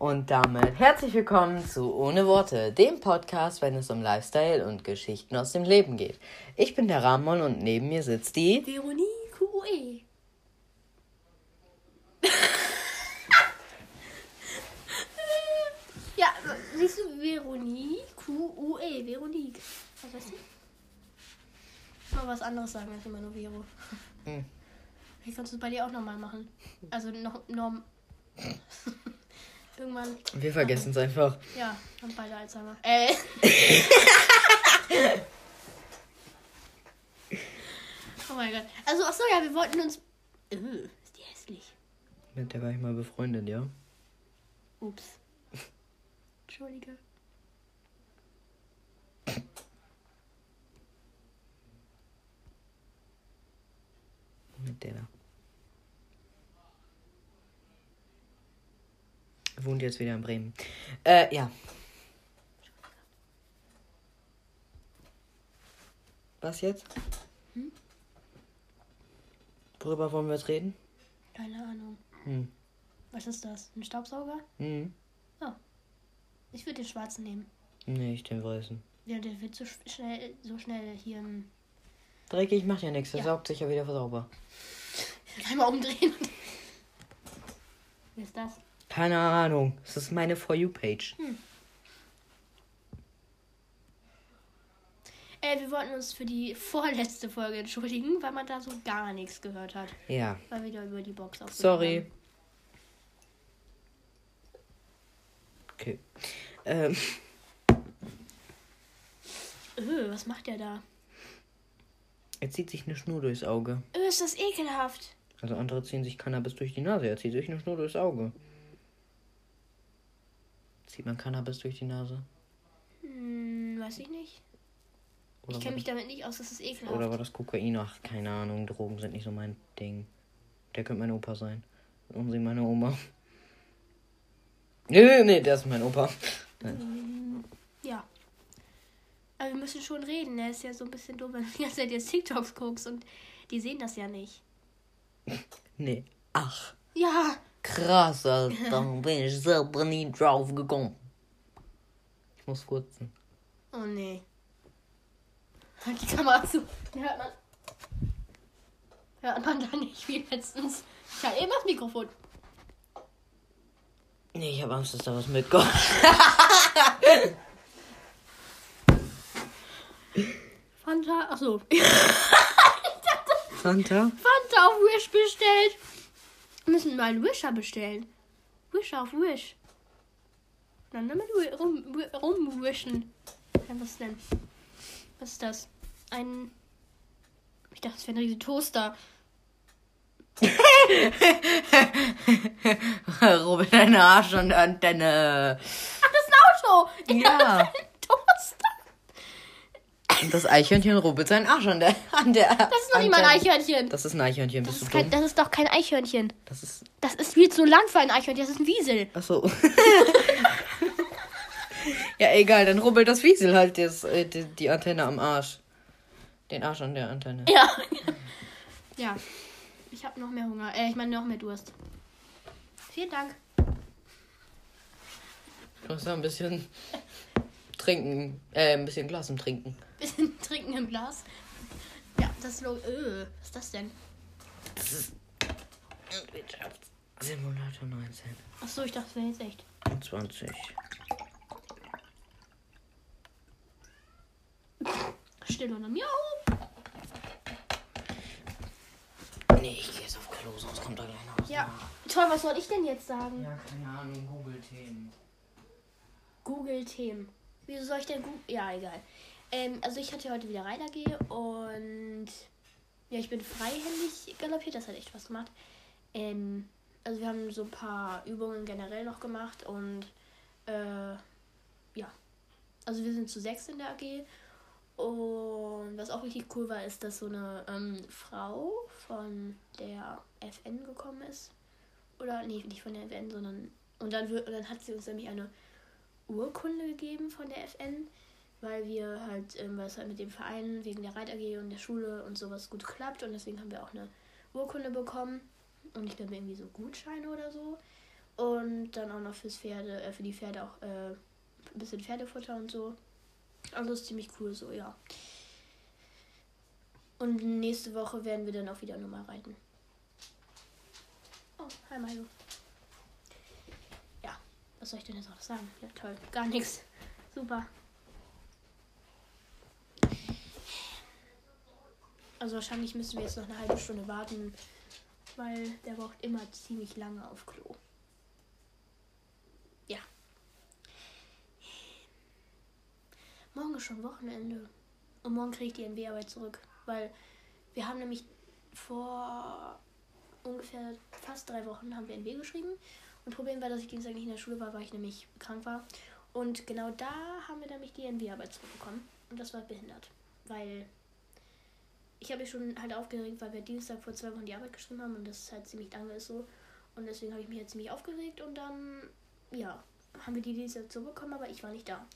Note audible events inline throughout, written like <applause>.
Und damit herzlich willkommen zu Ohne Worte, dem Podcast, wenn es um Lifestyle und Geschichten aus dem Leben geht. Ich bin der Ramon und neben mir sitzt die Veronique QE. ja, siehst du, Veronique QUE, Veronique. Was weißt du? Mal was anderes sagen als immer nur Vero. Hm. Ich kannst du es bei dir auch nochmal machen. Also noch, noch <laughs> irgendwann. Wir vergessen es einfach. Ja, haben beide Alzheimer. Äh. <laughs> oh mein Gott. Also, ach so, ja, wir wollten uns. Äh, ist die hässlich. Mit der war ich mal befreundet, ja? Ups. Entschuldige. Mit der Wohnt jetzt wieder in Bremen. Äh, ja. Was jetzt? Hm? Worüber wollen wir jetzt reden? Keine Ahnung. Hm. Was ist das? Ein Staubsauger? Hm. Ich würde den schwarzen nehmen. Nee, ich den weißen. Ja, der wird so sch- schnell, so schnell hier im. Dreckig macht ja nichts, der Ja. saugt sich ja wieder sauber. Einmal umdrehen. Wer ist das? Keine Ahnung. Das ist meine For You-Page. Äh, wir wollten uns für die <laughs> vorletzte Folge entschuldigen, weil man da so gar nichts gehört hat. Ja. Weil wir da über die Box auf. Sorry. Okay. Ähm, Öh, was macht der da? er zieht sich eine Schnur durchs Auge. Öh, ist das ekelhaft. Also andere ziehen sich Cannabis durch die Nase. Er zieht sich eine Schnur durchs Auge. Zieht man Cannabis durch die Nase? Hm, weiß ich nicht. Oder, Ich kenne mich damit nicht aus, das ist ekelhaft. oder war das Kokain? Ach, keine Ahnung. Drogen sind nicht so mein Ding. Der könnte mein Opa sein. Und sie meine Oma. Nee, nee, der ist mein Opa. Hm, Ja. Aber wir müssen schon reden. Er ist ja so ein bisschen dumm, wenn du die ganze Zeit jetzt TikToks guckst und die sehen das ja nicht. Nee. Ach, Ja. Krass, Alter. Bin ich selber nie drauf gekommen. Ich muss furzen. Oh nee. Halt die Kamera zu. Die hört man. Hört man da nicht wie letztens. Ich halte eben das Mikrofon. Nee, ich habe Angst, dass da was mitkommt. Fanta. Achso. <laughs> Fanta? Fanta auf Wish bestellt. Wir müssen mal einen Wisher bestellen. Wisher auf Wish. Dann damit rum, wi- rumwischen. Was denn? Was ist das? Ein. Ich dachte, es wäre ein riesiger Toaster. <laughs> Robin, deine Arsch und Antenne. Ach, das ist ein Auto! Ich Ja. <laughs> dachte, ein Toaster. Und das Eichhörnchen rubbelt seinen Arsch an der. An der Das ist noch nicht mal ein Eichhörnchen. Das ist ein Eichhörnchen, Das bist du ist, kein, dumm? das ist doch kein Eichhörnchen. Das ist. Das ist viel zu lang für ein Eichhörnchen. Das ist ein Wiesel. Achso. <laughs> ja, egal, dann rubbelt das Wiesel halt das, äh, die, die Antenne am Arsch. Den Arsch an der Antenne. Ja. ja. Ich habe noch mehr Hunger. Äh, ich meine noch mehr Durst. Vielen Dank. Du hast da ein bisschen trinken, äh, ein bisschen Glas im Trinken. Bisschen <laughs> trinken im Glas. Ja, das Logo. Öh, was ist das denn? Das ist Wirtschaftssimulator 19 Achso, ich dachte, das wäre jetzt echt. und 20. Still oder Miau. Nee, ich gehe jetzt auf Klo, sonst kommt da gleich noch was. Ja. Toll, was soll ich denn jetzt sagen? Ja, keine Ahnung, Google-Themen. Google-Themen. Wieso soll ich denn Google. Ja, egal. Ähm, also ich hatte heute wieder Reiter und ja, ich bin freihändig galoppiert, das hat echt was gemacht. Ähm, also wir haben so ein paar Übungen generell noch gemacht und äh, ja. Also wir sind zu sechs in der AG und was auch richtig cool war, ist, dass so eine ähm, Frau von der FN gekommen ist. Oder nee, nicht von der FN, sondern und dann, und dann hat sie uns nämlich eine Urkunde gegeben von der FN, weil wir halt, ähm, weil es halt mit dem Verein wegen der Reit AG und der Schule und sowas gut klappt und deswegen haben wir auch eine Urkunde bekommen und ich glaube irgendwie so Gutscheine oder so. Und dann auch noch fürs Pferde, äh, für die Pferde auch äh, ein bisschen Pferdefutter und so. Also ist ziemlich cool so, ja. Und nächste Woche werden wir dann auch wieder nochmal reiten. Oh, hi Milo. Ja, was soll ich denn jetzt auch sagen? Ja, toll. Gar nichts. Super. Also wahrscheinlich müssen wir jetzt noch eine halbe Stunde warten, weil der braucht immer ziemlich lange auf Klo. Ja. Morgen ist schon Wochenende. Und morgen kriege ich die NW-Arbeit zurück. Weil wir haben nämlich vor ungefähr fast drei Wochen haben wir NW geschrieben. Und Problem war, dass ich Dienstag nicht in der Schule war, weil ich nämlich krank war. Und genau da haben wir nämlich die NW-Arbeit zurückbekommen. Und das war behindert. Weil ich habe mich schon halt aufgeregt, weil wir Dienstag vor zwei Wochen die Arbeit geschrieben haben und das halt ziemlich lange ist so. Und deswegen habe ich mich halt ziemlich aufgeregt und dann, ja, haben wir die Dienstag zurückbekommen, aber ich war nicht da.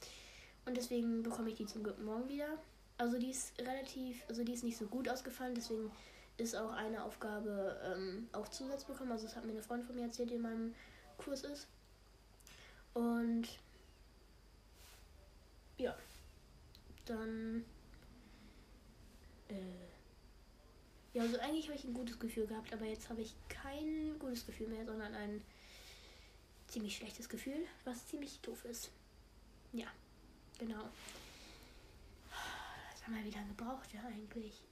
Und deswegen bekomme ich die zum morgen wieder. Also die ist relativ, also die ist nicht so gut ausgefallen, deswegen ist auch eine Aufgabe ähm, auch Zusatz bekommen. Also das hat mir eine Freundin von mir erzählt, die in meinem Kurs ist. Und ja, dann äh, ja, also eigentlich habe ich ein gutes Gefühl gehabt, aber jetzt habe ich kein gutes Gefühl mehr, sondern ein ziemlich schlechtes Gefühl, was ziemlich doof ist. Ja, genau. Sag mal, wie lange braucht der eigentlich?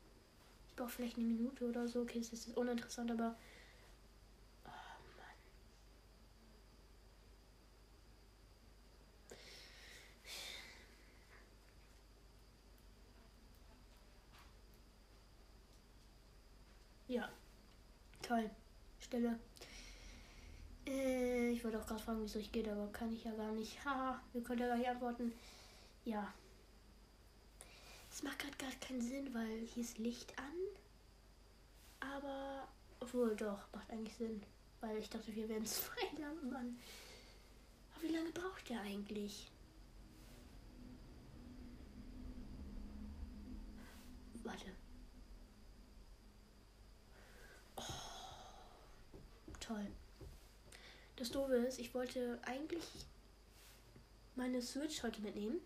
Ich brauche vielleicht eine Minute oder so. Okay, das ist uninteressant, aber. Oh Mann. Ja. Toll. Stille. Äh, ich wollte auch gerade fragen, wie es euch geht, aber kann ich ja gar nicht. Haha, wir können ja gar nicht antworten. Ja. Es macht gerade gar keinen Sinn, weil hier ist Licht an. Aber, obwohl doch, macht eigentlich Sinn. Weil ich dachte, wir werden <laughs> zwei Lampen an. Aber wie lange braucht der eigentlich? Warte. Toll. Das Doofe ist, ich wollte eigentlich meine Switch heute mitnehmen.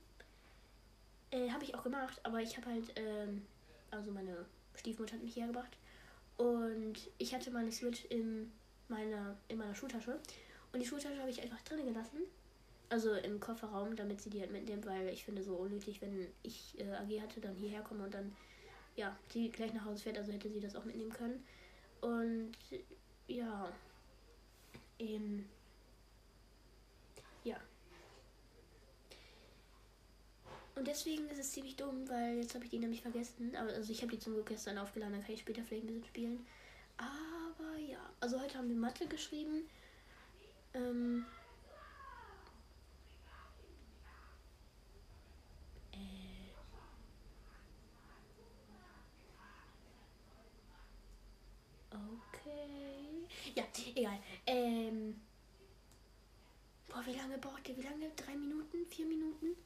Äh, habe ich auch gemacht, aber ich habe halt, ähm, also meine Stiefmutter hat mich hergebracht und ich hatte meine Switch in meiner, in meiner Schultasche und die Schultasche habe ich einfach drinnen gelassen. Also im Kofferraum, damit sie die halt mitnimmt, weil ich finde so unnötig, wenn ich äh, AG hatte, dann hierher komme und dann, ja, sie gleich nach Hause fährt, also hätte sie das auch mitnehmen können. Und ja, ähm, ja. Und deswegen ist es ziemlich dumm, weil jetzt habe ich die nämlich vergessen. Aber also ich habe die zum Glück gestern aufgeladen, dann kann ich später vielleicht ein bisschen spielen. Aber ja, also heute haben wir Mathe geschrieben. Ähm, äh, okay. Ja, egal. Ähm, boah, wie lange braucht ihr? Wie lange? Drei Minuten? Vier Minuten?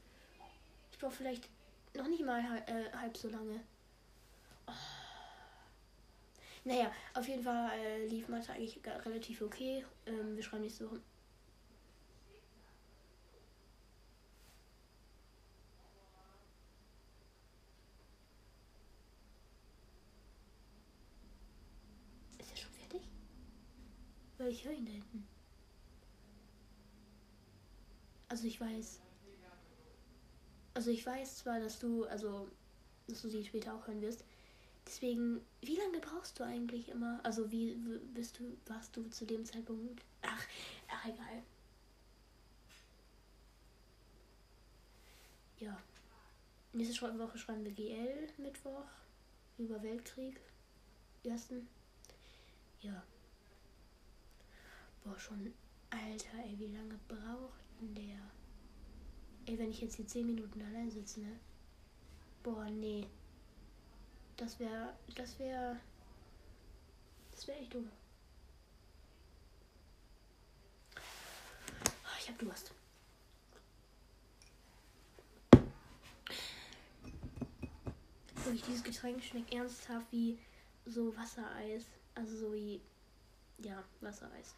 Ich brauche vielleicht noch nicht mal äh, halb so lange. Oh. Naja, auf jeden Fall äh, lief Mathe eigentlich relativ okay. Ähm, wir schreiben nächste Woche. Ist er schon fertig? Weil ich höre ihn da hinten. Also ich weiß. Also ich weiß zwar, dass du, also, dass du sie später auch hören wirst. Deswegen, wie lange brauchst du eigentlich immer? Also wie bist du, warst du zu dem Zeitpunkt? Ach, ach egal. Ja. Nächste Woche schreiben wir GL Mittwoch über Weltkrieg. Ersten. Ja. Boah, schon. Alter, ey, wie lange braucht denn der? Ey, wenn ich jetzt hier 10 Minuten allein sitze, ne? Boah, nee. Das wäre. Das wäre. Das wäre echt dumm. Ich hab Durst. Wirklich, dieses Getränk schmeckt ernsthaft wie so Wassereis. Also so wie. Ja, Wassereis.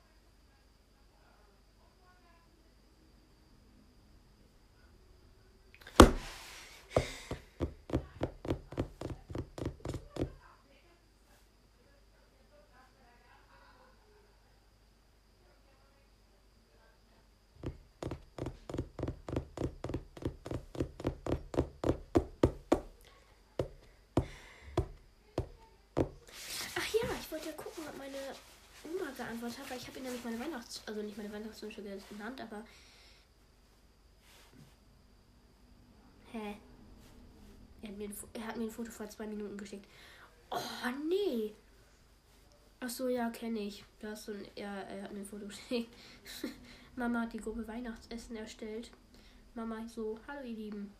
Wollte ja gucken, ob meine Oma geantwortet hat, weil ich habe ihr nämlich meine Weihnachts-, also nicht meine Weihnachtswünsche genannt, aber. Hä? Er hat, mir ein, er hat mir ein Foto vor zwei Minuten geschickt. Oh, nee. Ach so, ja, kenne ich. Du hast so ein, ja, er hat mir ein Foto <laughs> geschickt. Mama hat die Gruppe Weihnachtsessen erstellt. Mama so, hallo ihr Lieben.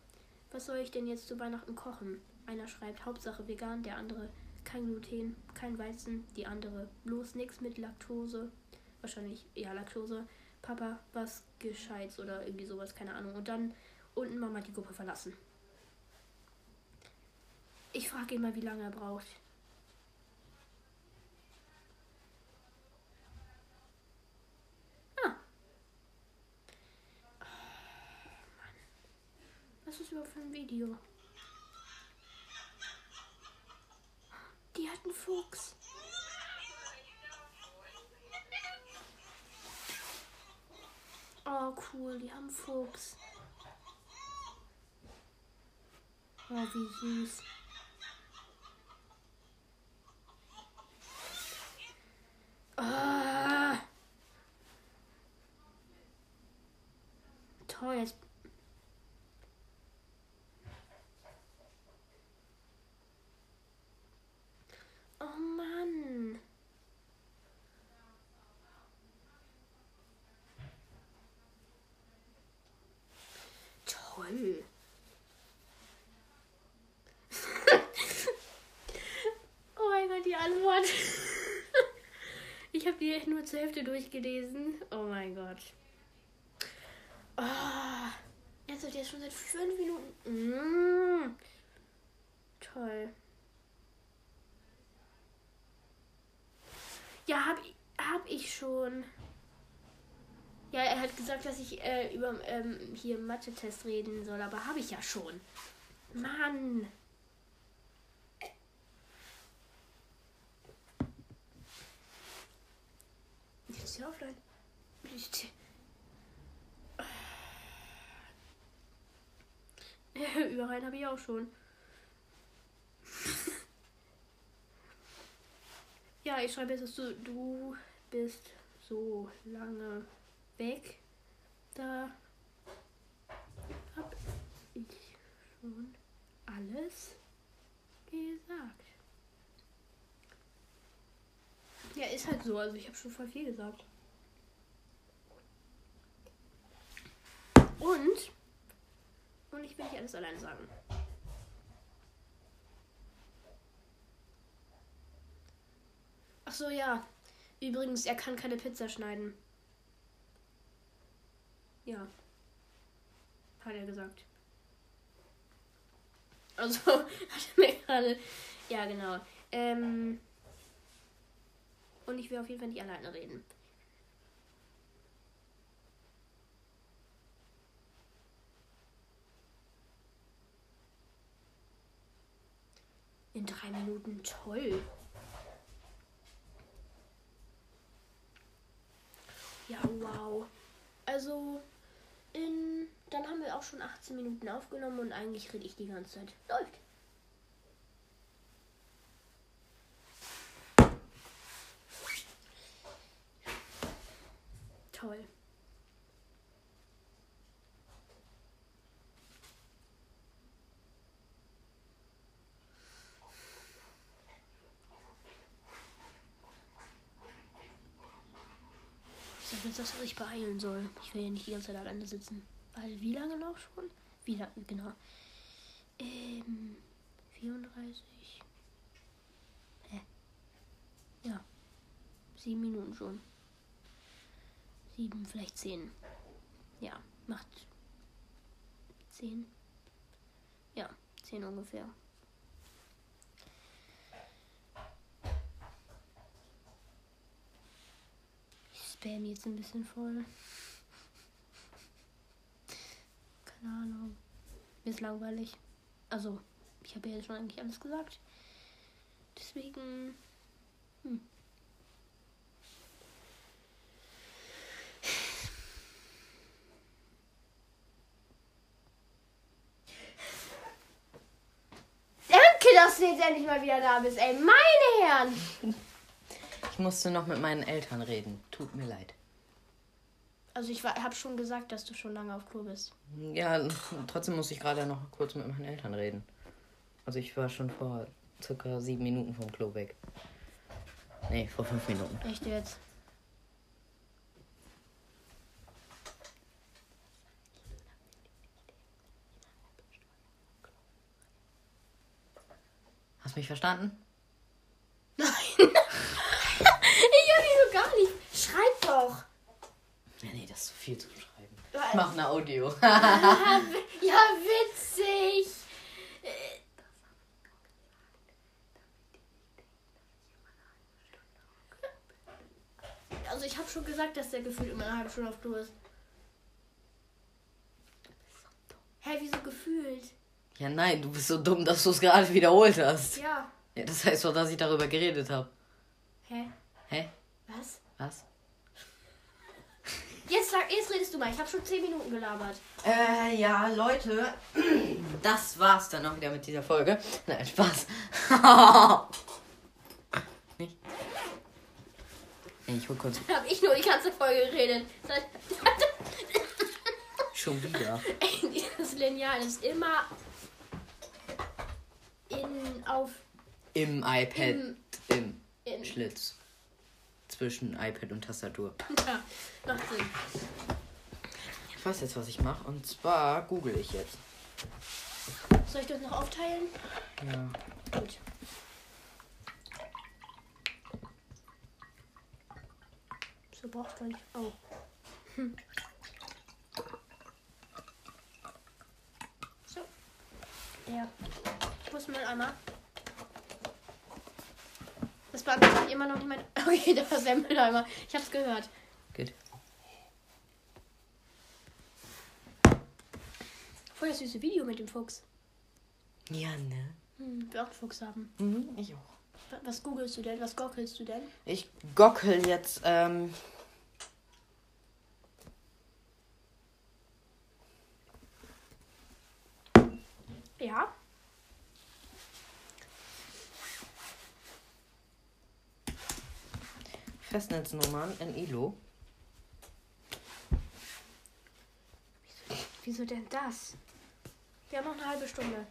Was soll ich denn jetzt zu Weihnachten kochen? Einer schreibt Hauptsache vegan, der andere kein Gluten, kein Weizen, die andere bloß nichts mit Laktose. Wahrscheinlich ja Laktose. Papa, was Gescheites oder irgendwie sowas, keine Ahnung. Und dann unten Mama die Gruppe verlassen. Ich frage ihn mal, wie lange er braucht. Ah. Oh, Mann. Was ist überhaupt für ein Video? Die hat einen Fuchs. Oh, cool, die haben Fuchs. Oh, wie süß. Ah. Toll, jetzt Oh Mann. Toll. <laughs> oh mein Gott, die Antwort. <laughs> ich habe die nur zur Hälfte durchgelesen. Oh mein Gott. Oh, jetzt wird jetzt schon seit fünf Minuten. Mm. Toll. Ja, hab, hab ich schon. Ja, er hat gesagt, dass ich äh, über ähm, hier Mathe-Test reden soll, aber habe ich ja schon. Mann. Jetzt der offline. Überall habe ich auch schon. Ja, ich schreibe jetzt, dass du, du bist so lange weg. Da hab ich schon alles gesagt. Ja, ist halt so. Also ich habe schon voll viel gesagt. Und und ich will nicht alles alleine sagen. Ach so, ja. Übrigens, er kann keine Pizza schneiden. Ja. Hat er gesagt. Also, <laughs> hat er mir gerade. Ja, genau. Ähm. Und ich will auf jeden Fall nicht alleine reden. In drei Minuten toll. Ja, wow. Also, in, dann haben wir auch schon 18 Minuten aufgenommen und eigentlich rede ich die ganze Zeit. Läuft. Toll. Ich sag jetzt, dass er sich beeilen soll. Ich will ja nicht die ganze Zeit alleine sitzen. Weil, wie lange noch schon? Wie lange, genau. Ähm, 34. Hä? Ja. Sieben Minuten schon. Sieben, vielleicht zehn. Ja, macht zehn. Ja, zehn ungefähr. Ich spam jetzt ein bisschen voll. Keine Ahnung. Mir ist langweilig. Also, ich habe ja jetzt schon eigentlich alles gesagt. Deswegen. Hm. Danke, dass du jetzt endlich mal wieder da bist, ey. Meine Herren. Ich musste noch mit meinen Eltern reden. Tut mir leid. Also ich habe schon gesagt, dass du schon lange auf Klo bist. Ja, trotzdem muss ich gerade noch kurz mit meinen Eltern reden. Also ich war schon vor circa sieben Minuten vom Klo weg. Nee, vor fünf Minuten. Echt jetzt? Hast du mich verstanden? Nein. ich höre dich so gar nicht. Schreib doch. Ja, nee, das ist zu viel zu schreiben. Ich mach eine Audio. ja, <laughs> wi- ja, witzig. Also ich habe schon gesagt, dass der gefühlt immer eine halbe Stunde auf Klo ist. Hä, wieso gefühlt? Ja, nein, du bist so dumm, dass du es gerade wiederholt hast. Ja. Ja, das heißt doch, dass ich darüber geredet habe. Hä? Hä? Was? Was? Jetzt, sag, jetzt redest du mal. Ich habe schon 10 Minuten gelabert. Äh, ja, Leute, <clears throat> das war's dann auch wieder mit dieser Folge. Nein, Spaß. <laughs> Nicht? Ich hol kurz. Habe ich nur die ganze Folge geredet. <laughs> Schon wieder. Dieses Lineal ist immer in auf Im iPad. Im- Im Schlitz. Zwischen iPad und Tastatur. ja, macht Sinn. Ich weiß jetzt, was ich mache. Und zwar google ich jetzt. Soll ich das noch aufteilen? Ja. Gut. So braucht man nicht. Oh. Hm. So. Ja. Wo ist mein Das beantwortet immer noch mein. <laughs> Okay, der Semmeleimer. Ich hab's gehört. Gut. Voll das süße Video mit dem Fuchs. Ja, ne? Hm, will auch einen Fuchs haben. Mhm, ich auch. Wa- Was googelst du denn? Was gockelst du denn? Ich gockel jetzt, ähm. Ja. Festnetznummern in ILO. Wieso denn das? Wir haben noch eine halbe Stunde.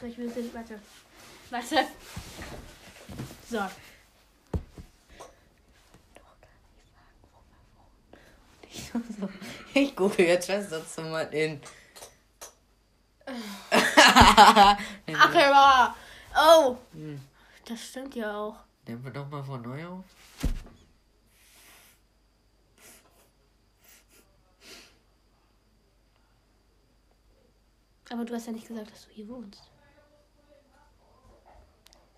So, ich will sehen. Warte. Warte. So. <laughs> Ich google jetzt Festnetznummern in. <laughs> Ach, ja. Oh. Hm. Das stimmt ja auch. Nehmen wir doch mal von neu auf. Aber du hast ja nicht gesagt, dass du hier wohnst.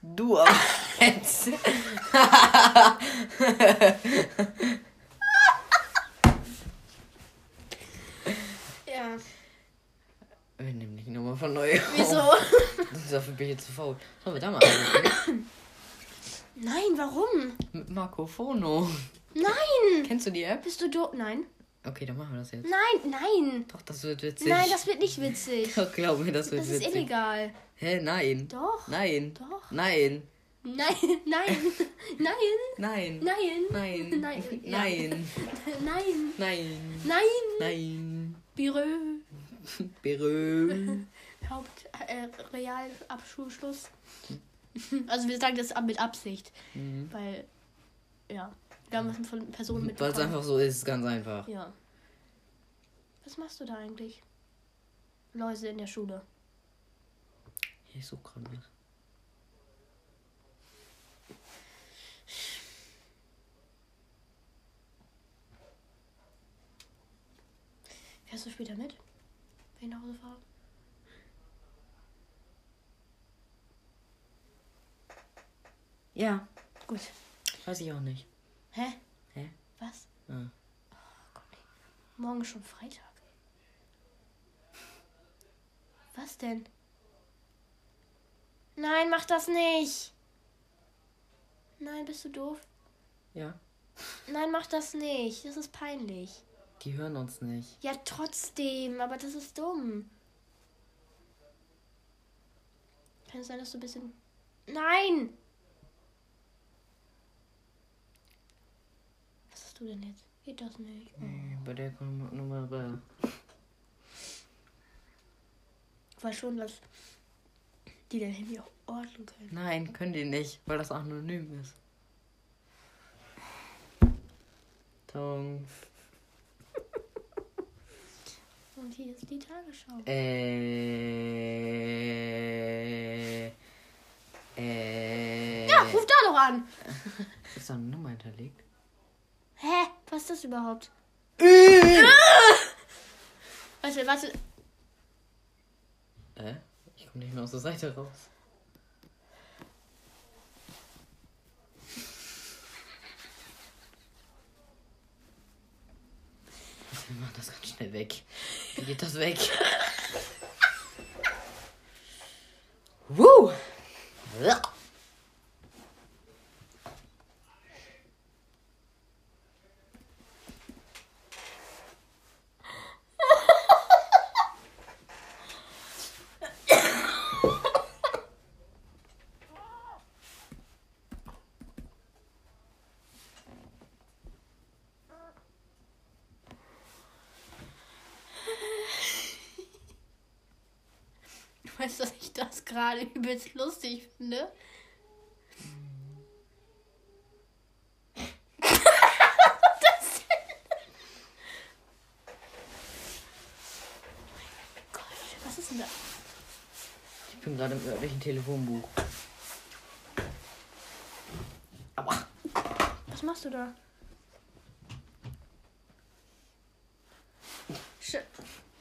Du aber <laughs> <laughs> jetzt. Ja. Wir nehmen die Nummer von neu auf. Wieso? Dafür bin ich jetzt zu faul. Sollen wir da mal anrufen? Nein, warum? Mit Marco Fono. Nein. Kennst du die App? Bist du doof? Nein. Okay, dann machen wir das jetzt. Nein, nein. Doch, das wird witzig. Nein, das wird nicht witzig. <laughs> Doch, glaub mir, das wird Das ist witzig. illegal. Hä, nein. Doch. Nein. Doch. Nein. Nein, <laughs> nein, nein, Nein. nein, Nein. nein, <laughs> ja. Nein. nein, Nein. nein. Nein. Bürö, Berö. Haupt, äh, Realabschulschluss. <laughs> Also wir sagen das mit Absicht, Mhm. weil, ja, wir haben von Personen Weil es einfach so ist, ganz einfach. Ja. Was machst du da eigentlich? Läuse in der Schule. Ich suche gerade was. Fährst du später mit? Wenn ich nach Hause fahre? Ja, Gut. weiß ich auch nicht. Hä? Hä? Was? Ja. Morgen ist schon Freitag. Was denn? Nein, mach das nicht. Nein, bist du doof? ja, Nein, mach das nicht. Das ist peinlich. die hören uns nicht. Ja, trotzdem, aber das ist dumm. Kann es sein, dass du ein bisschen Nein! Was hast du denn jetzt? Geht das nicht? Oh. Nee, Bei der Nummer. Ich weiß schon, dass die dein Handy auch ordnen können. Nein, können die nicht, weil das anonym ist. Tong. <laughs> Und hier ist die Tagesschau. Äh. Äh. Ja, ruf da doch an! <laughs> Ist da eine Nummer hinterlegt? Hä? Was ist das überhaupt? Äh. Warte, warte. Äh? Ich komme nicht mehr aus der Seite raus. Wir machen das ganz schnell weg. Wie geht das weg? Woo! Dass ich das gerade <laughs> übelst lustig finde? das Gott, was ist denn da? Ich bin gerade im örtlichen Telefonbuch. Aua. Was machst du da?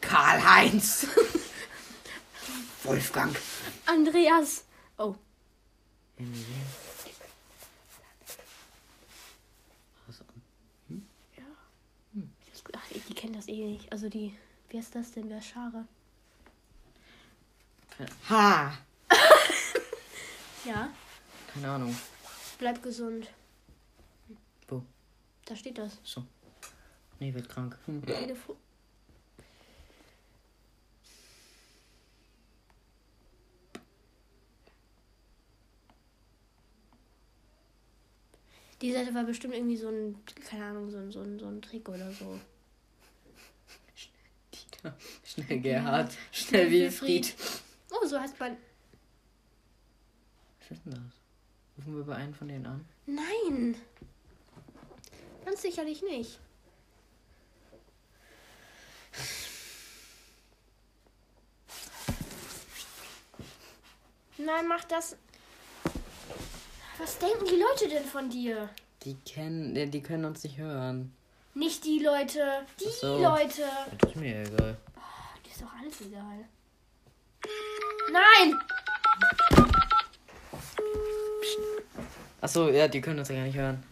Karl-Heinz. Wolfgang. Andreas. Oh, ja. Ach, die kennen das eh nicht. Also die, wie heißt das denn? Wer ist Schare? Ha! <laughs> Ja, Keine Ahnung. bleib gesund. Wo? Da steht das. So. Nee, wird krank. Hm. Die Seite war bestimmt irgendwie so ein, keine Ahnung, so ein, so ein, so ein Trick oder so. Dieter. Schnell Gerhard. Schnell Wilfried. Oh, so heißt man. Was ist denn das? Rufen wir bei einem von denen an? Nein! Ganz sicherlich nicht. Nein, mach das. Was denken die Leute denn von dir? Die kennen, äh, die können uns nicht hören. Nicht die Leute, die so. Leute. Das ist mir egal. Die ist doch alles egal. Nein! Achso, ja, die können uns ja gar nicht hören.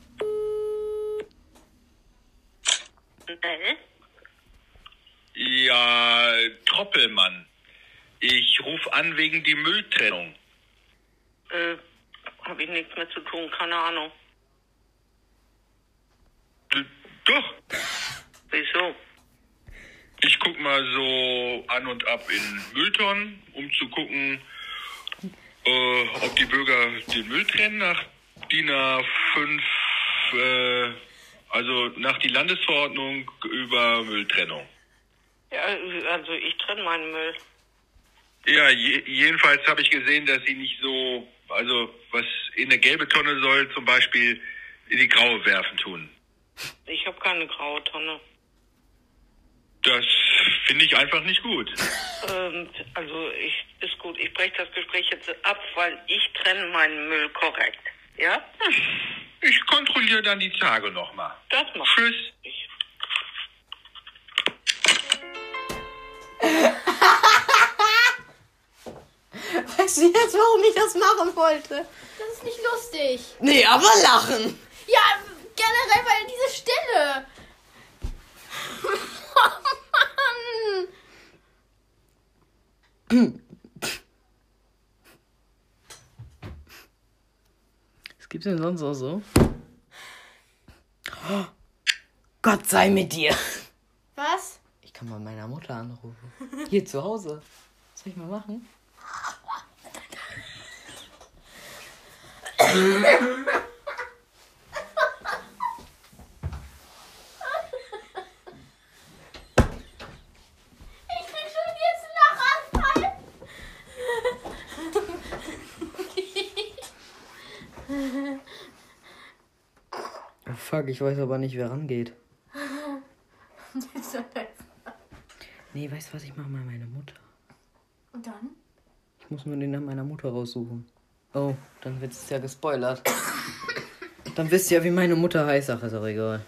Bell? Ja, Troppelmann. Ich rufe an wegen die Mülltrennung. Äh, habe ich nichts mehr zu tun, keine Ahnung. D doch, Wieso? ich guck mal so an und ab in Mülltonnen, um zu gucken, äh, ob die Bürger den Müll trennen nach DIN A5, äh, also nach die Landesverordnung über Mülltrennung. Ja, also ich trenne meinen Müll. Ja, je, jedenfalls habe ich gesehen, dass sie nicht so, also was in eine gelbe Tonne soll, zum Beispiel in die graue werfen tun. Ich habe keine graue Tonne. Das finde ich einfach nicht gut. <laughs> Ähm, also ich ist gut, ich breche das Gespräch jetzt ab, weil ich trenne meinen Müll korrekt. Ja? Ich kontrolliere dann die Tage nochmal. Das mach Tschüss. ich. <laughs> Weißt du jetzt, warum ich das machen wollte? Das ist nicht lustig. Nee, aber lachen. Ja, generell bei dieser Stelle. Oh Mann. Was gibt's denn sonst auch so? Oh, Gott sei mit dir. Was? Ich kann mal meiner Mutter anrufen. Hier zu Hause. Was soll ich mal machen? Ich krieg schon jetzt einen Lachanfall. Oh fuck, ich weiß aber nicht, wer rangeht. Nee, weißt du was, ich mache mal meine Mutter. Und dann? Ich muss nur den Namen meiner Mutter raussuchen. Oh, dann wird es ja gespoilert. Dann wisst ihr ja, wie meine Mutter heißt. Ach, ist auch egal.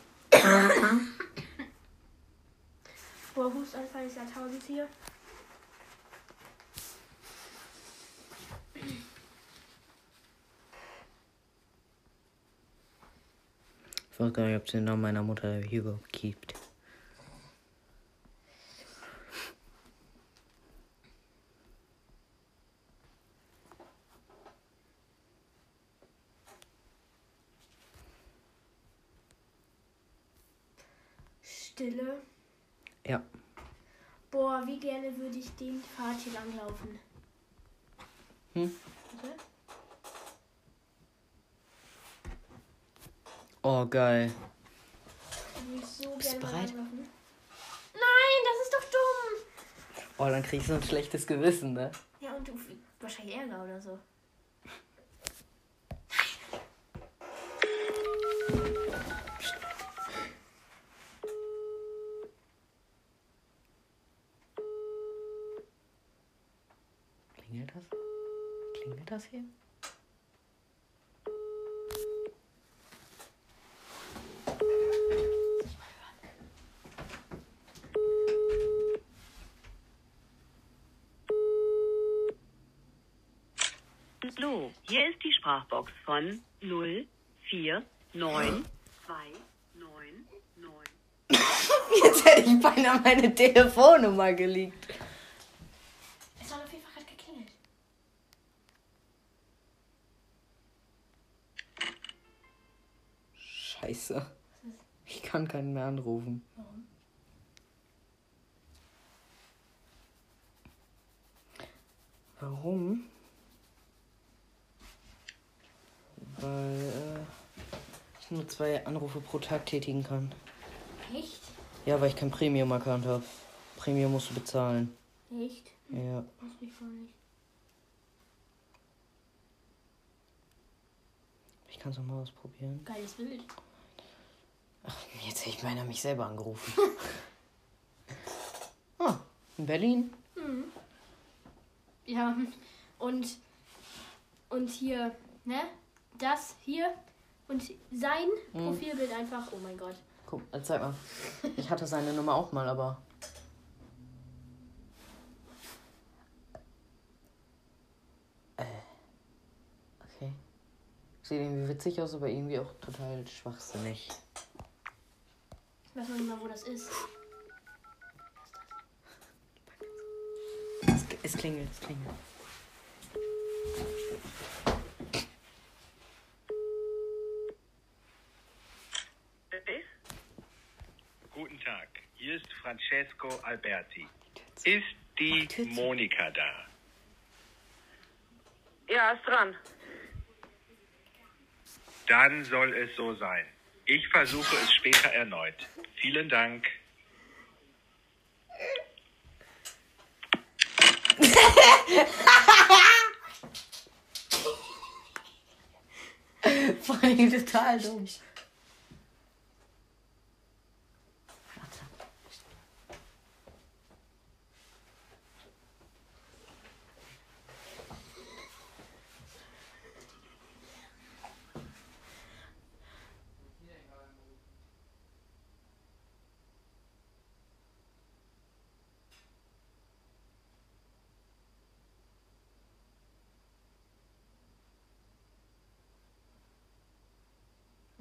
Boah, Hustanfall des Jahrtausends hier. Ich weiß gar nicht, ob es den Namen meiner Mutter hier überhaupt gibt. Stille. Ja. Gerne würde ich den Pfad hier langlaufen. Hm? Oh, geil. So Bist du bereit? Nein, das ist doch dumm. Oh, dann krieg ich so ein schlechtes Gewissen, ne? Ja, und du wahrscheinlich Ärger oder so. Klingelt das? Klingelt das hier? So, hier ist die Sprachbox von 049299. Jetzt hätte ich beinahe meine Telefonnummer geleakt. Scheiße. Ich kann keinen mehr anrufen. Warum? Warum? Weil äh, ich nur zwei Anrufe pro Tag tätigen kann. Echt? Ja, weil ich kein Premium-Account habe. Premium musst du bezahlen. Echt? Ja. Weiß ich voll nicht. Ich kann es mal ausprobieren. Geiles Bild. Jetzt hätte ich beinahe mich selber angerufen. <laughs> ah, in Berlin. Ja, und, und hier, ne? Das hier und sein Profilbild einfach. Oh mein Gott. Guck, äh, zeig mal. Ich hatte seine Nummer auch mal, aber. Äh. Okay. Sieht irgendwie witzig aus, aber irgendwie auch total schwachsinnig. Ich weiß noch nicht mal, wo das ist. Es, es klingelt, es klingelt. Guten Tag, hier ist Francesco Alberti. Ist die. Monika da? Ja, ist dran. Dann soll es so sein. Ich versuche es später erneut. Vielen Dank. <laughs> Vor allem total dumm.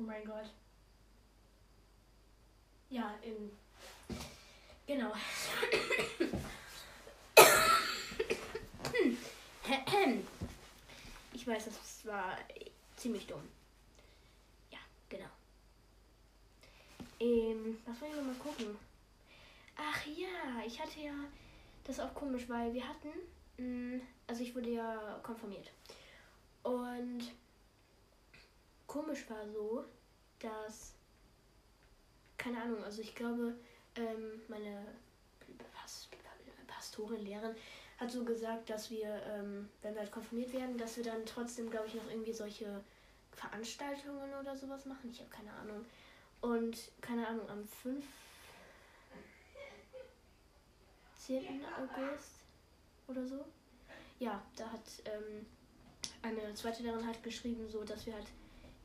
Mein Gott. Ja, im. Genau. Ich weiß, das war ziemlich dumm. Ja, genau. Ähm, was wollen wir mal gucken? Ach ja, ich hatte ja. Das ist auch komisch, weil wir hatten. mh, Also ich wurde ja konfirmiert. Und komisch war so, dass, keine Ahnung, also ich glaube, ähm, meine Pas- Pastorin, Lehrerin hat so gesagt, dass wir, ähm, wenn wir halt konfirmiert werden, dass wir dann trotzdem, glaube ich, noch irgendwie solche Veranstaltungen oder sowas machen. Ich habe keine Ahnung. Und keine Ahnung, am 5. 10. August oder so. Ja, da hat ähm, eine zweite Lehrerin halt geschrieben, so dass wir halt,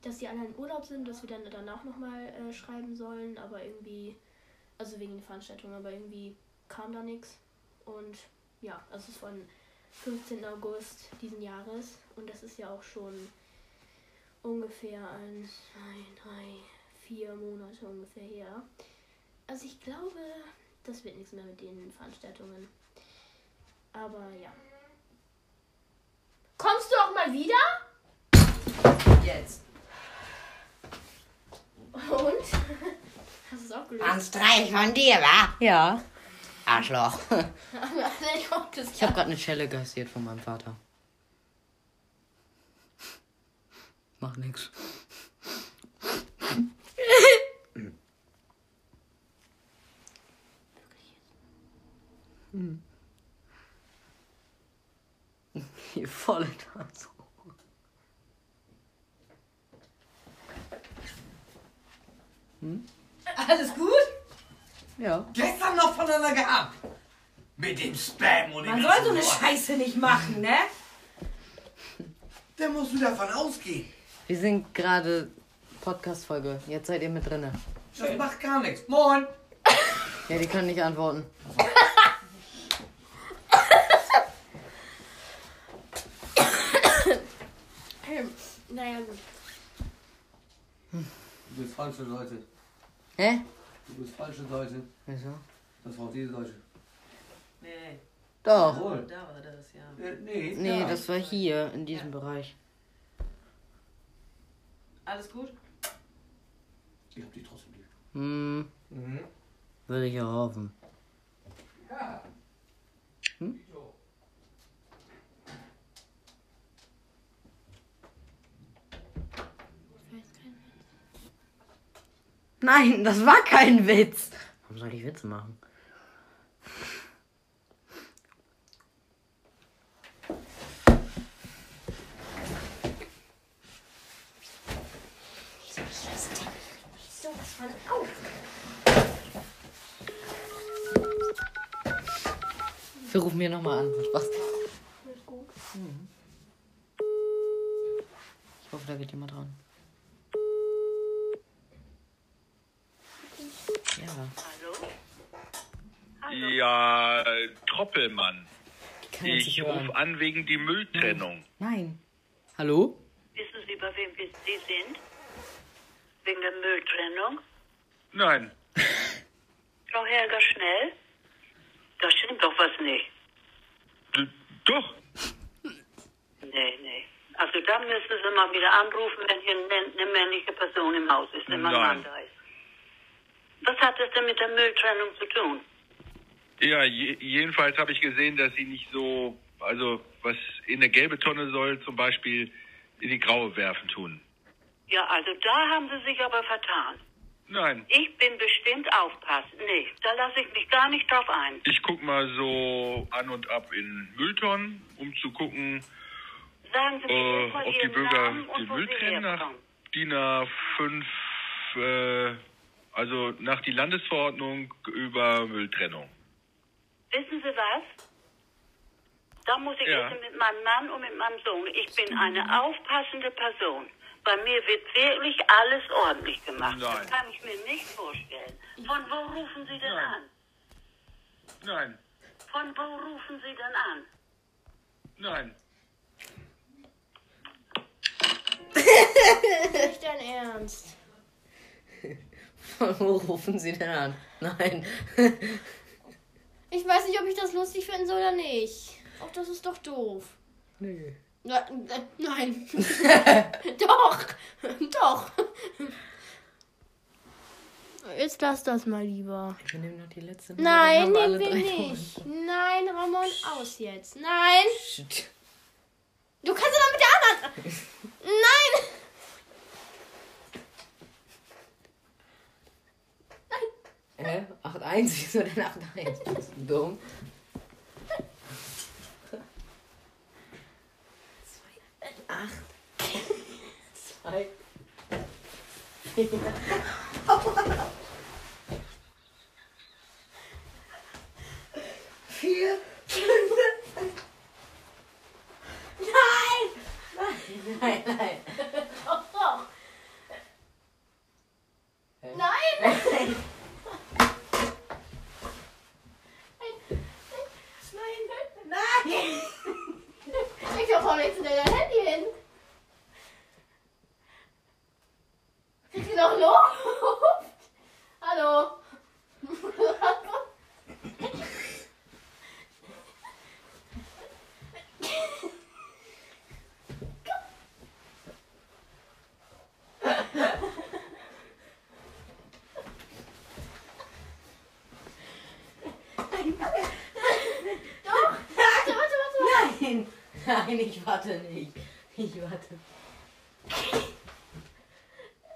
dass die anderen in Urlaub sind, dass wir dann danach nochmal äh, schreiben sollen, aber irgendwie, also wegen der Veranstaltung, aber irgendwie kam da nichts. Und ja, also es ist von 15. August diesen Jahres und das ist ja auch schon ungefähr ein, zwei, drei, vier Monate ungefähr her. Also ich glaube, das wird nichts mehr mit den Veranstaltungen. Aber ja. Kommst du auch mal wieder? Jetzt. Und? Hast du es auch gelöst? Ein Streich von dir, wa? Ja. Arschloch. <laughs> ich habe gerade eine Schelle kassiert von meinem Vater. Mach nix. Hm. <laughs> Die volle Nase. Alles gut? Ja. Gestern noch voneinander gehabt. Mit dem Spam und dem Man soll so eine. Scheiße nicht machen, ne? Da musst du davon ausgehen. Wir sind gerade Podcast-Folge. Jetzt seid ihr mit drinne. Das macht gar nichts. Moin. Ja, die können nicht antworten. Naja, gut. Du bist falsche Seite. Hä? Du bist falsche Seite. Wieso? Das war diese Seite. Nee, Doch. Jawohl. da war das, ja. Äh, nee. Nee, ja. das war hier, in diesem Bereich. Alles gut? Ich hab dich trotzdem lieb. Hm, Mhm. würde ich ja hoffen. Ja. Nein, das war kein Witz. Warum soll ich Witze machen? Sowas von auf. Wir rufen mir nochmal an. Spaß. Ist gut. Ich hoffe, da geht jemand dran. Ja, Hallo? Ja, äh, Troppelmann. die kann uns Ich nicht hören. rufe an wegen die Mülltrennung. Nein. Hallo? Wissen Sie, bei wem wir- Sie sind? Wegen der Mülltrennung? Nein. Frau Helga Schnell? Da stimmt doch was nicht. D doch. Nee, nee. Also da müssen Sie mal wieder anrufen, wenn hier eine, männliche Person im Haus ist, wenn Nein. Mann da ist. Was hat das denn mit der Mülltrennung zu tun? Ja, je, jedenfalls habe ich gesehen, dass sie nicht so, also was in eine gelbe Tonne soll, zum Beispiel in die graue werfen tun. Ja, also da haben Sie sich aber vertan. Nein. Ich bin bestimmt aufpassen. Nee, da lasse ich mich gar nicht drauf ein. Ich guck mal so an und ab in Mülltonnen, um zu gucken, Sagen Sie mir äh, mal ob die Bürger Namen und den wo Müll Sie trennen nach. DIN A5, äh, also nach die Landesverordnung über Mülltrennung. Wissen Sie was? Da muss ich Ja. jetzt mit meinem Mann und mit meinem Sohn. Ich bin eine aufpassende Person. Bei mir wird wirklich alles ordentlich gemacht. Nein. Das kann ich mir nicht vorstellen. Von wo rufen Sie denn Nein. an? Nein, Von wo rufen Sie denn an? nein. Nicht dein Ernst. <laughs> Wo rufen Sie denn an? Nein. Ich weiß nicht, ob ich das lustig finden soll oder nicht. Ach, das ist doch doof. Nee. Na, na, nein. <laughs> <laughs> doch. doch. Jetzt lass das mal lieber. Wir nehmen noch die letzte. Mal, Nein, nehmen wir nicht. Holen. Nein, Ramon, aus jetzt. Nein. Shit. Du kannst doch mit der anderen. Nein. Nein. Äh, 8-1, wieso denn 8-1? Bist du dumm? Acht, zwei, vier. Vier, fünf. Nein! Nein, nein, nein. Doch, doch. Hä? Nein! Nein. Nein! Ich glaub, warum legst du denn dein Handy hin? Kriegst du noch Luft? Hallo? Doch! Warte, warte, warte, warte. Nein! Ich warte nicht. Ich warte.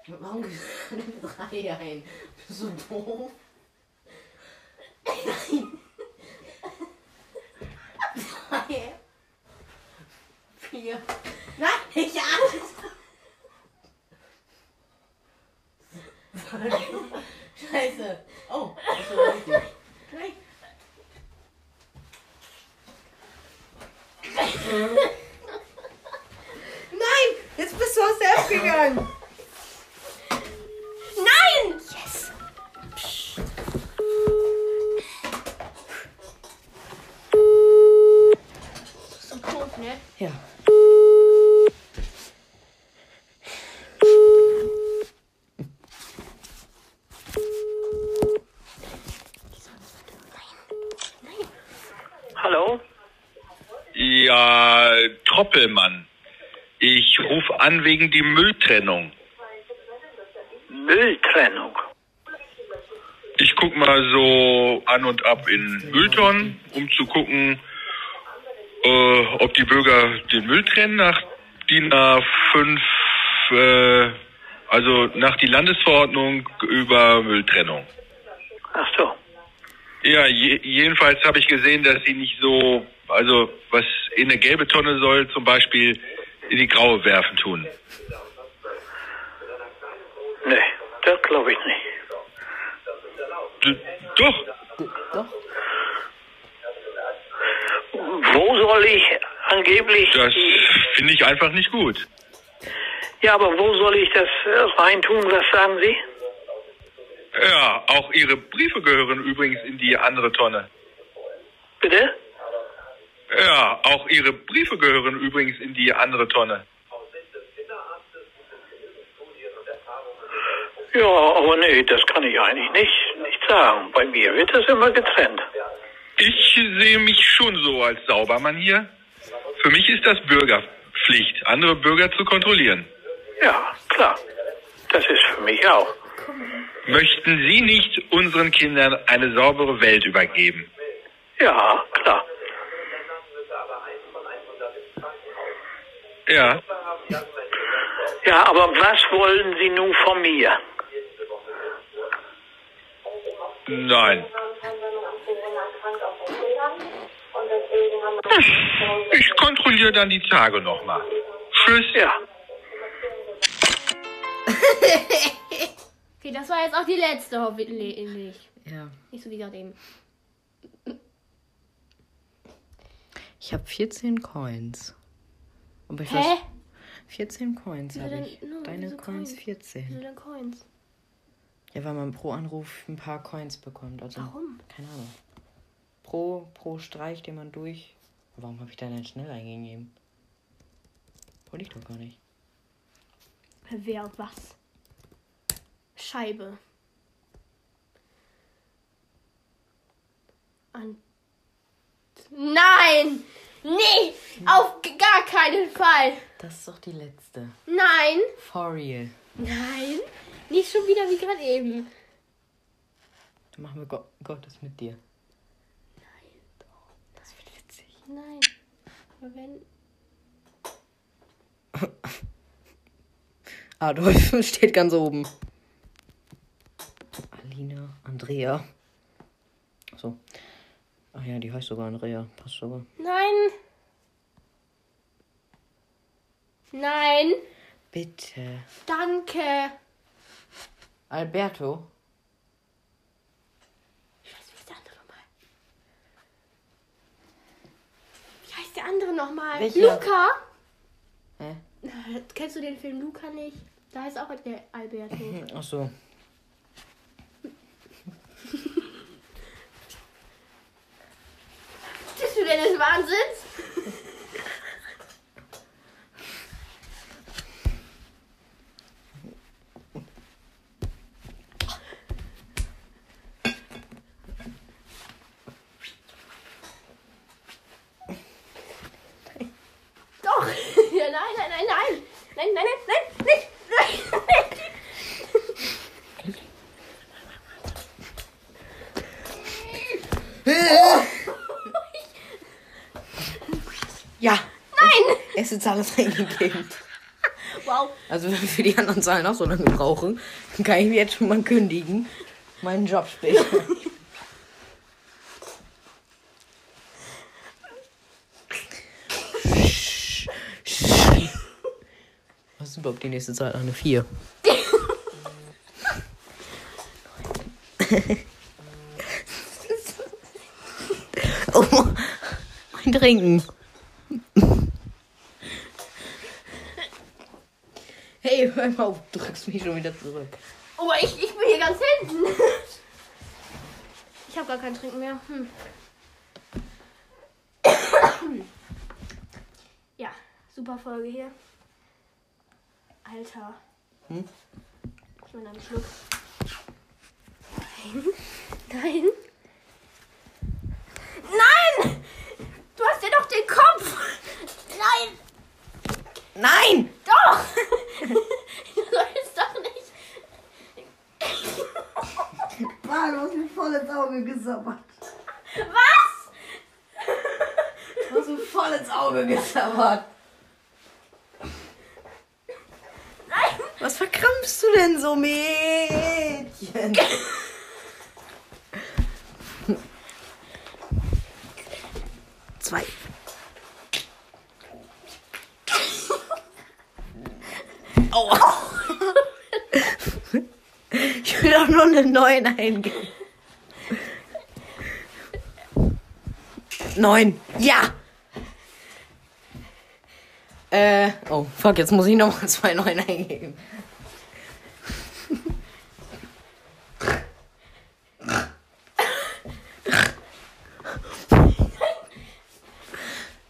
Warum gibst du denn drei ein? Bist du doof? Nein! Drei. Vier. Nein, ich acht. Scheiße. Oh, das ist so richtig. Nein. Nein! Jetzt bist du aus der App gegangen! Nein! Yes! So tot, ne? Ja. Hallo? Ja, Troppelmann. Ich rufe an wegen die Mülltrennung. Mülltrennung. Ich guck mal so an und ab in Mülltonnen, um zu gucken, äh, ob die Bürger den Müll trennen nach DIN A5, äh, also nach die Landesverordnung über Mülltrennung. Ach so. Ja, je, jedenfalls habe ich gesehen, dass sie nicht so, also was in eine gelbe Tonne soll, zum Beispiel in die graue werfen tun. Nee, das glaube ich nicht. D doch, Doch. Wo soll ich angeblich das finde ich einfach nicht gut. Ja, aber wo soll ich das äh, reintun? Was sagen Sie? Ja, auch ihre Briefe gehören übrigens in die andere Tonne. Bitte? Ja, auch ihre Briefe gehören übrigens in die andere Tonne. Ja, aber nee, das kann ich eigentlich nicht, nicht sagen. Bei mir wird das immer getrennt. Ich sehe mich schon so als Saubermann hier. Für mich ist das Bürgerpflicht, andere Bürger zu kontrollieren. Ja, klar. Das ist für mich auch. Möchten Sie nicht unseren Kindern eine saubere Welt übergeben? Ja, klar. Ja, Ja, aber was wollen Sie nun von mir? nein. Ich kontrolliere dann die Tage nochmal. Tschüss. Ja. Okay, das war jetzt auch die letzte, hoffentlich. Ja. Nicht so wie gerade eben. Ich habe 14 Coins. Aber ich Hä? weiß. 14 Coins habe ich. Deine Coins Coins? 14. Wieso denn Coins? Ja, weil man pro Anruf ein paar Coins bekommt. Also, Warum? Keine Ahnung. Pro, pro Streich, den man durch. Warum habe ich da denn schnell eingegeben? Wollte ich doch gar nicht. Wer was? Scheibe. An. Nein! Nee! Auf gar keinen Fall! Das ist doch die letzte. Nein! For real. Nein! Nicht schon wieder wie gerade eben. Dann machen wir Go Gott ist mit dir. Nein. Doch. Das wird witzig. Nein. Aber wenn. <laughs> Adolf <laughs> steht ganz oben. Alina, Andrea. So. Ach ja, die heißt sogar Andrea. Passt sogar. Nein. Nein. Bitte. Danke. Alberto. Scheiße, wie ist der andere nochmal? Wie heißt der andere nochmal? Luca? Hä? Äh, Kennst du den Film Luca nicht? Da heißt auch der Alberto. Ach so. Bist du denn des Wahnsinns? Doch! <laughs> Ja, nein, nein, nein, nein! Nein, nein, nein, nein, nicht! Nein, nein. Ja. Nein! Es ist alles <laughs> eingegeben. Wow. Also wenn wir für die anderen Zahlen auch so lange brauchen, dann kann ich mir jetzt schon mal kündigen. Meinen Job später. <laughs> Was ist überhaupt die nächste Zahl? Eine 4. <laughs> oh, mein Trinken. Mal auf, <laughs> du drückst mich schon wieder zurück. Oh, ich, ich bin hier ganz hinten. Ich habe gar kein Trinken mehr. Hm. Ja, super Folge hier. Alter. Hm? Ich will einen Schluck. Nein. Nein. Nein! Du hast ja doch den Kopf! Nein! Nein! Doch! <laughs> Du sollst doch nicht. Ah, du hast mir voll ins Auge gesabbert. Was? Du hast mir voll ins Auge gesabbert. Nein! Was verkrampfst du denn so, Mädchen? <laughs> Zwei. Aua. Ich will doch nur eine 9 eingeben. 9. Ja! Äh, oh, fuck, jetzt muss ich nochmal zwei 9 eingeben.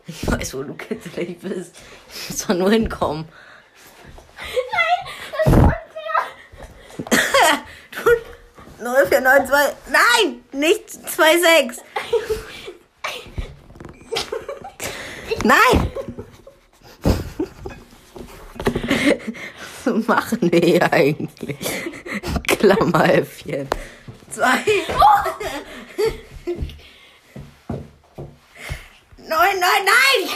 Ich weiß, wo du kitzelig bist. Du musst doch nur hinkommen. 4, 9, 2. Nein, nicht 2, 6. Nein. Was machen wir hier eigentlich? Klammerhäffchen. Zwei. Oh! Nein, nein, nein!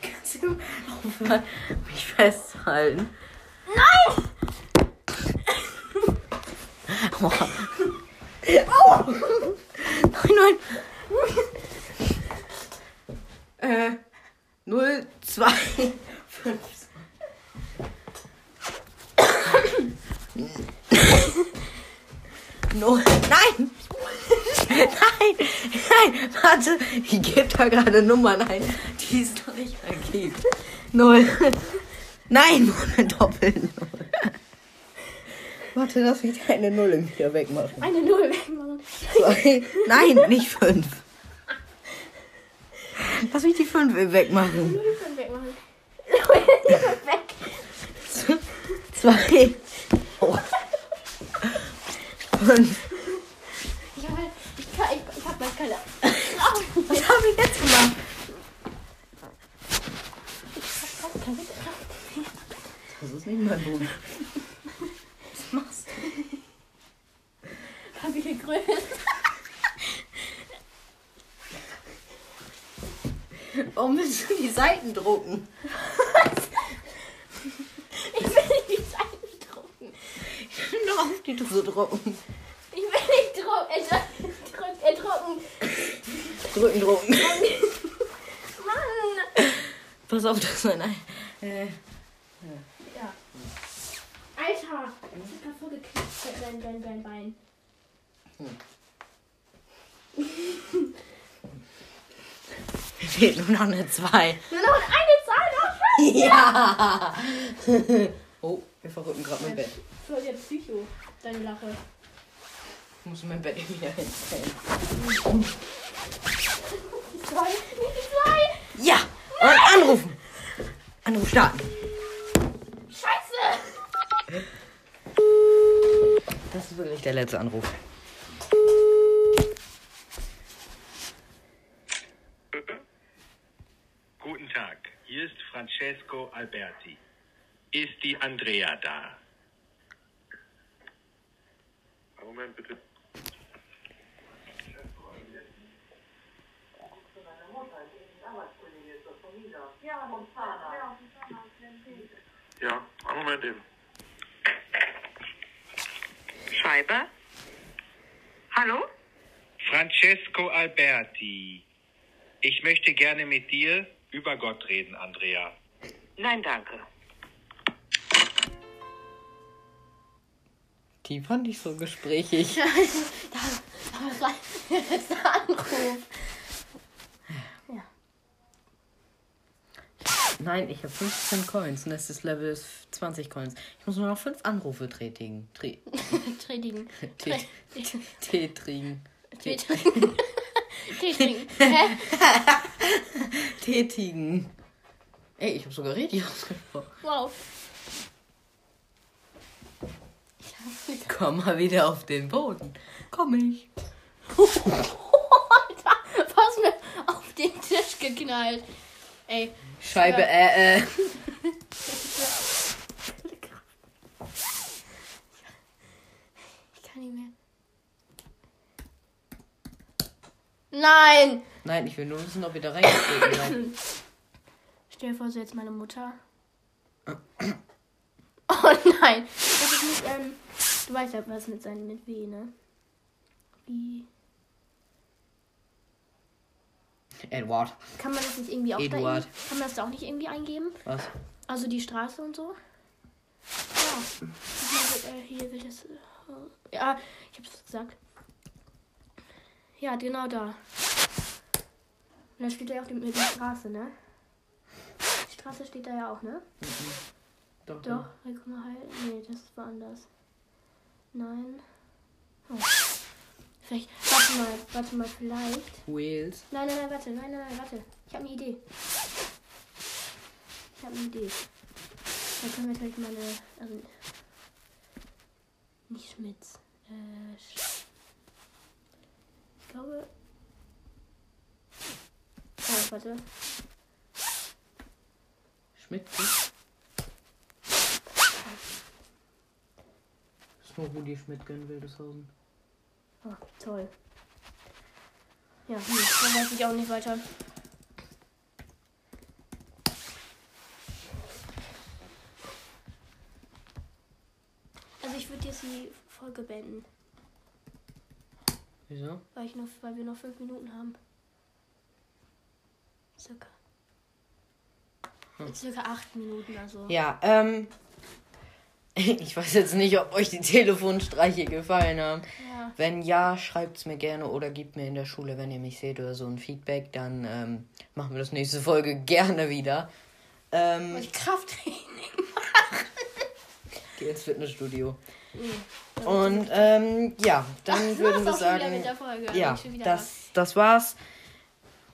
Kannst du aufhören, mich festhalten? Aua. Aua. Nein, nein. Äh, 0, 2, 5. Null. Nein! Nein! Nein! Warte! Ich gebe da gerade Nummern ein, die es noch nicht gibt. Null. Nein! Eine Doppelnull. Warte, lass mich eine Null wieder wegmachen. Eine Null wegmachen. Zwei. Nein, nicht fünf. Lass mich die fünf wegmachen. Null wegmachen. Null weg. Zwei. Oh. Fünf. Ich hab, halt- ich kann, ich, ich hab mal keine. Was habe ich jetzt gemacht? Das ist nicht mein Boden. Was machst du? Hab ich gegrölt. Warum willst du die Seiten drucken? Ich will nicht die Seiten drucken. Ich bin doch auf die du so drucken. Ich will nicht drucken. Er drückt, er drucken. Drücken, drucken. Mann. Pass auf, das ist ein Ei. Äh, Ja. Alter. Das ist gerade voll geknackt, dein, dein, dein Bein. <laughs> fehlt nur noch eine 2. Nur noch eine Zahl noch. Ja! oh, wir verrücken gerade mein Bett. Voll der Psycho. Deine Lache. Ich muss mein Bett wieder hinstellen. Die zwei. Nicht die zwei. Ja! Und anrufen! Anruf starten. Scheiße. Das ist wirklich der letzte Anruf. Guten Tag, hier ist Francesco Alberti. Ist die Andrea da? Moment bitte. Ja, einen Moment eben. Scheibe? Hallo? Francesco Alberti. Ich möchte gerne mit dir über Gott reden, Andrea. Nein, danke. Die fand ich so gesprächig. <laughs> Das war der letzte Anruf. Nein, ich habe 15 Coins und das ist Level 20 Coins. Ich muss nur noch 5 Anrufe tätigen. Tre Tretigen. <laughs> Tä- Tätigen. Tretigen. <laughs> Tretigen. Hä? Tätigen. Ey, ich habe sogar richtig ausgesprochen. Wow. Komm mal wieder auf den Boden. Komm ich. Alter, was mir auf den Tisch geknallt. Ey, Scheibe, äh, äh. ich kann nicht mehr. Nein! Nein, ich will nur wissen, ob ihr da reingetreten seid. <clears throat> Stell dir vor, so jetzt meine Mutter. <clears throat> Oh nein! Das ist nicht, ähm. Du weißt ja, was mit seinem mit W, ne? Wie. Edward. Kann man das nicht irgendwie auch da Eduard. irgendwie, Kann man das da auch nicht irgendwie eingeben? Was? Also die Straße und so? Ja. Hier, äh, hier will das. Äh, ja, ich hab's gesagt. Ja, genau da. Und da steht da ja auch die, die Straße, ne? Die Straße steht da ja auch, ne? Doch, Doch, hey, guck mal, halt. Nee, das war anders. Nein. Oh. Vielleicht. Warte mal, warte mal, vielleicht. Wales. Nein, nein, nein, warte, nein, nein, nein, warte. Ich habe eine Idee. Ich habe eine Idee. Dann können wir vielleicht mal eine. Also. Nicht Schmitz. Äh. Glaube. Oh, warte. Schmidt. Ist nur Rudi Schmidt gönnen Wildeshausen. Oh, toll. Ja, hm, dann weiß ich auch nicht weiter. Also ich würde jetzt die Folge beenden, Wieso? weil, ich noch, weil wir noch fünf Minuten haben. Circa. Circa acht Minuten, also. Ja, ähm. <laughs> Ich weiß jetzt nicht, ob euch die Telefonstreiche gefallen haben. Ja. Wenn ja, schreibt's mir gerne oder gebt mir in der Schule, wenn ihr mich seht oder so ein Feedback, dann ähm, machen wir das nächste Folge <laughs> gerne wieder. Ähm, Ich Krafttraining. <laughs> geh ins Fitnessstudio. Nee. Und ähm, ja, dann Das würden wir sagen, mit der Folge. ja, das, das war's.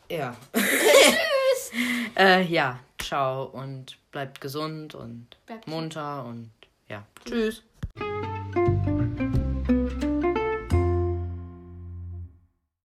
Ja. Tschüss. <laughs> äh, ja, ciao und bleibt gesund und Bleibt munter und ja, tschüss.